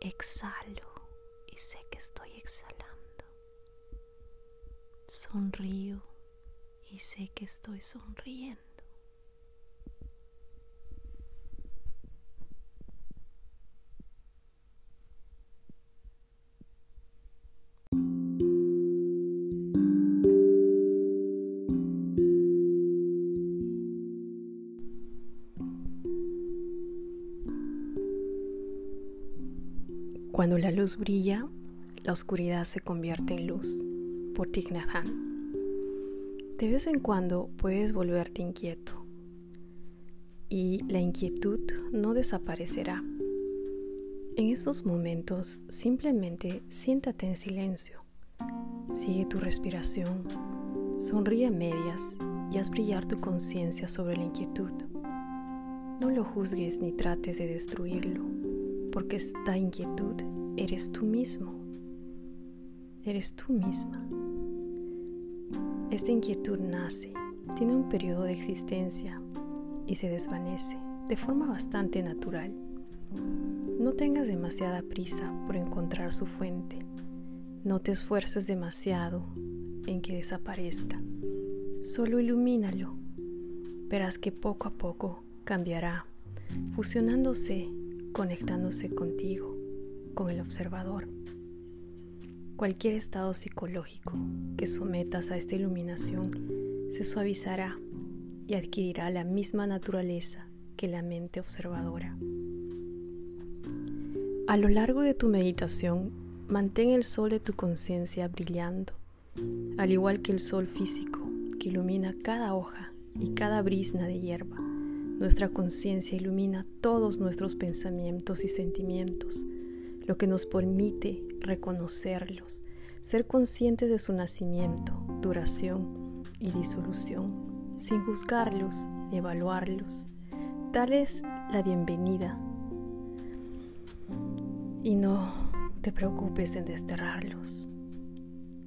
Exhalo y sé que estoy exhalando. Sonrío y sé que estoy sonriendo. Cuando la luz brilla, la oscuridad se convierte en luz. Por Thich De vez en cuando puedes volverte inquieto y la inquietud no desaparecerá. En esos momentos simplemente siéntate en silencio, sigue tu respiración, sonríe a medias y haz brillar tu conciencia sobre la inquietud. No lo juzgues ni trates de destruirlo porque esta inquietud eres tú mismo, eres tú misma. Esta inquietud nace, tiene un periodo de existencia y se desvanece de forma bastante natural. No tengas demasiada prisa por encontrar su fuente. No te esfuerces demasiado en que desaparezca. Solo ilumínalo. Verás que poco a poco cambiará, fusionándose conectándose contigo, con el observador. Cualquier estado psicológico que sometas a esta iluminación se suavizará y adquirirá la misma naturaleza que la mente observadora. A lo largo de tu meditación, mantén el sol de tu conciencia brillando, al igual que el sol físico que ilumina cada hoja y cada brisna de hierba. Nuestra conciencia ilumina todos nuestros pensamientos y sentimientos, lo que nos permite reconocerlos, ser conscientes de su nacimiento, duración y disolución, sin juzgarlos ni evaluarlos, darles la bienvenida y no te preocupes en desterrarlos.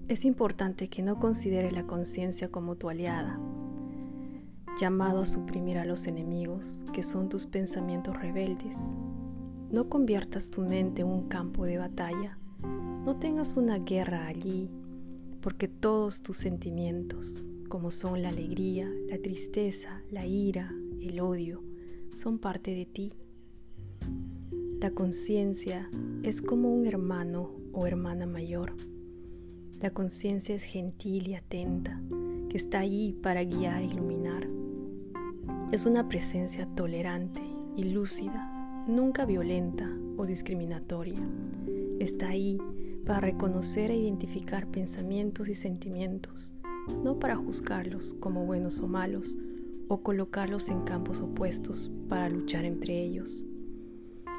Es importante que no consideres la conciencia como tu aliada, llamado a suprimir a los enemigos, que son tus pensamientos rebeldes. No conviertas tu mente en un campo de batalla. No tengas una guerra allí, porque todos tus sentimientos, como son la alegría, la tristeza, la ira, el odio, son parte de ti. La conciencia es como un hermano o hermana mayor. La conciencia es gentil y atenta, que está allí para guiar e iluminar. Es una presencia tolerante y lúcida, nunca violenta o discriminatoria. Está ahí para reconocer e identificar pensamientos y sentimientos, no para juzgarlos como buenos o malos o colocarlos en campos opuestos para luchar entre ellos.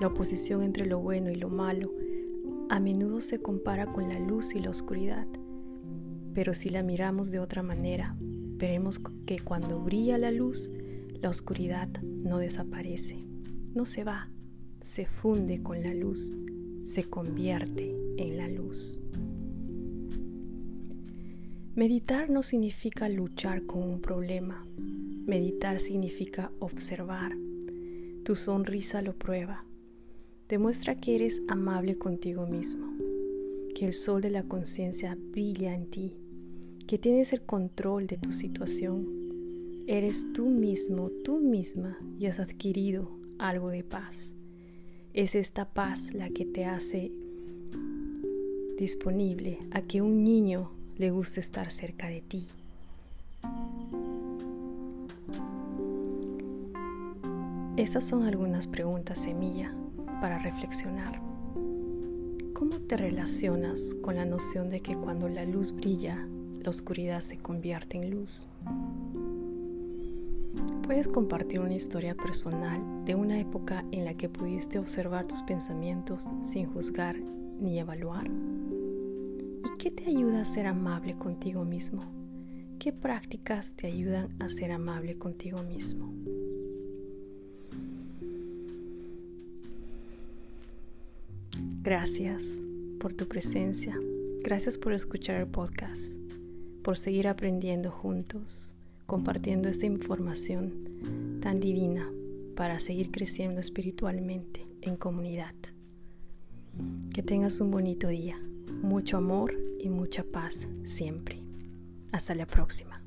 La oposición entre lo bueno y lo malo a menudo se compara con la luz y la oscuridad, pero si la miramos de otra manera, veremos que cuando brilla la luz, la oscuridad no desaparece, no se va, se funde con la luz, se convierte en la luz. Meditar no significa luchar con un problema. Meditar significa observar. Tu sonrisa lo prueba. Demuestra que eres amable contigo mismo, que el sol de la conciencia brilla en ti, que tienes el control de tu situación Eres tú mismo, tú misma y has adquirido algo de paz. Es esta paz la que te hace disponible a que un niño le guste estar cerca de ti. Estas son algunas preguntas semilla para reflexionar. ¿Cómo te relacionas con la noción de que cuando la luz brilla, la oscuridad se convierte en luz? Puedes compartir una historia personal de una época en la que pudiste observar tus pensamientos sin juzgar ni evaluar. ¿Y qué te ayuda a ser amable contigo mismo? ¿Qué prácticas te ayudan a ser amable contigo mismo? Gracias por tu presencia. Gracias por escuchar el podcast, por seguir aprendiendo juntos compartiendo esta información tan divina para seguir creciendo espiritualmente en comunidad. Que tengas un bonito día, mucho amor y mucha paz siempre. Hasta la próxima.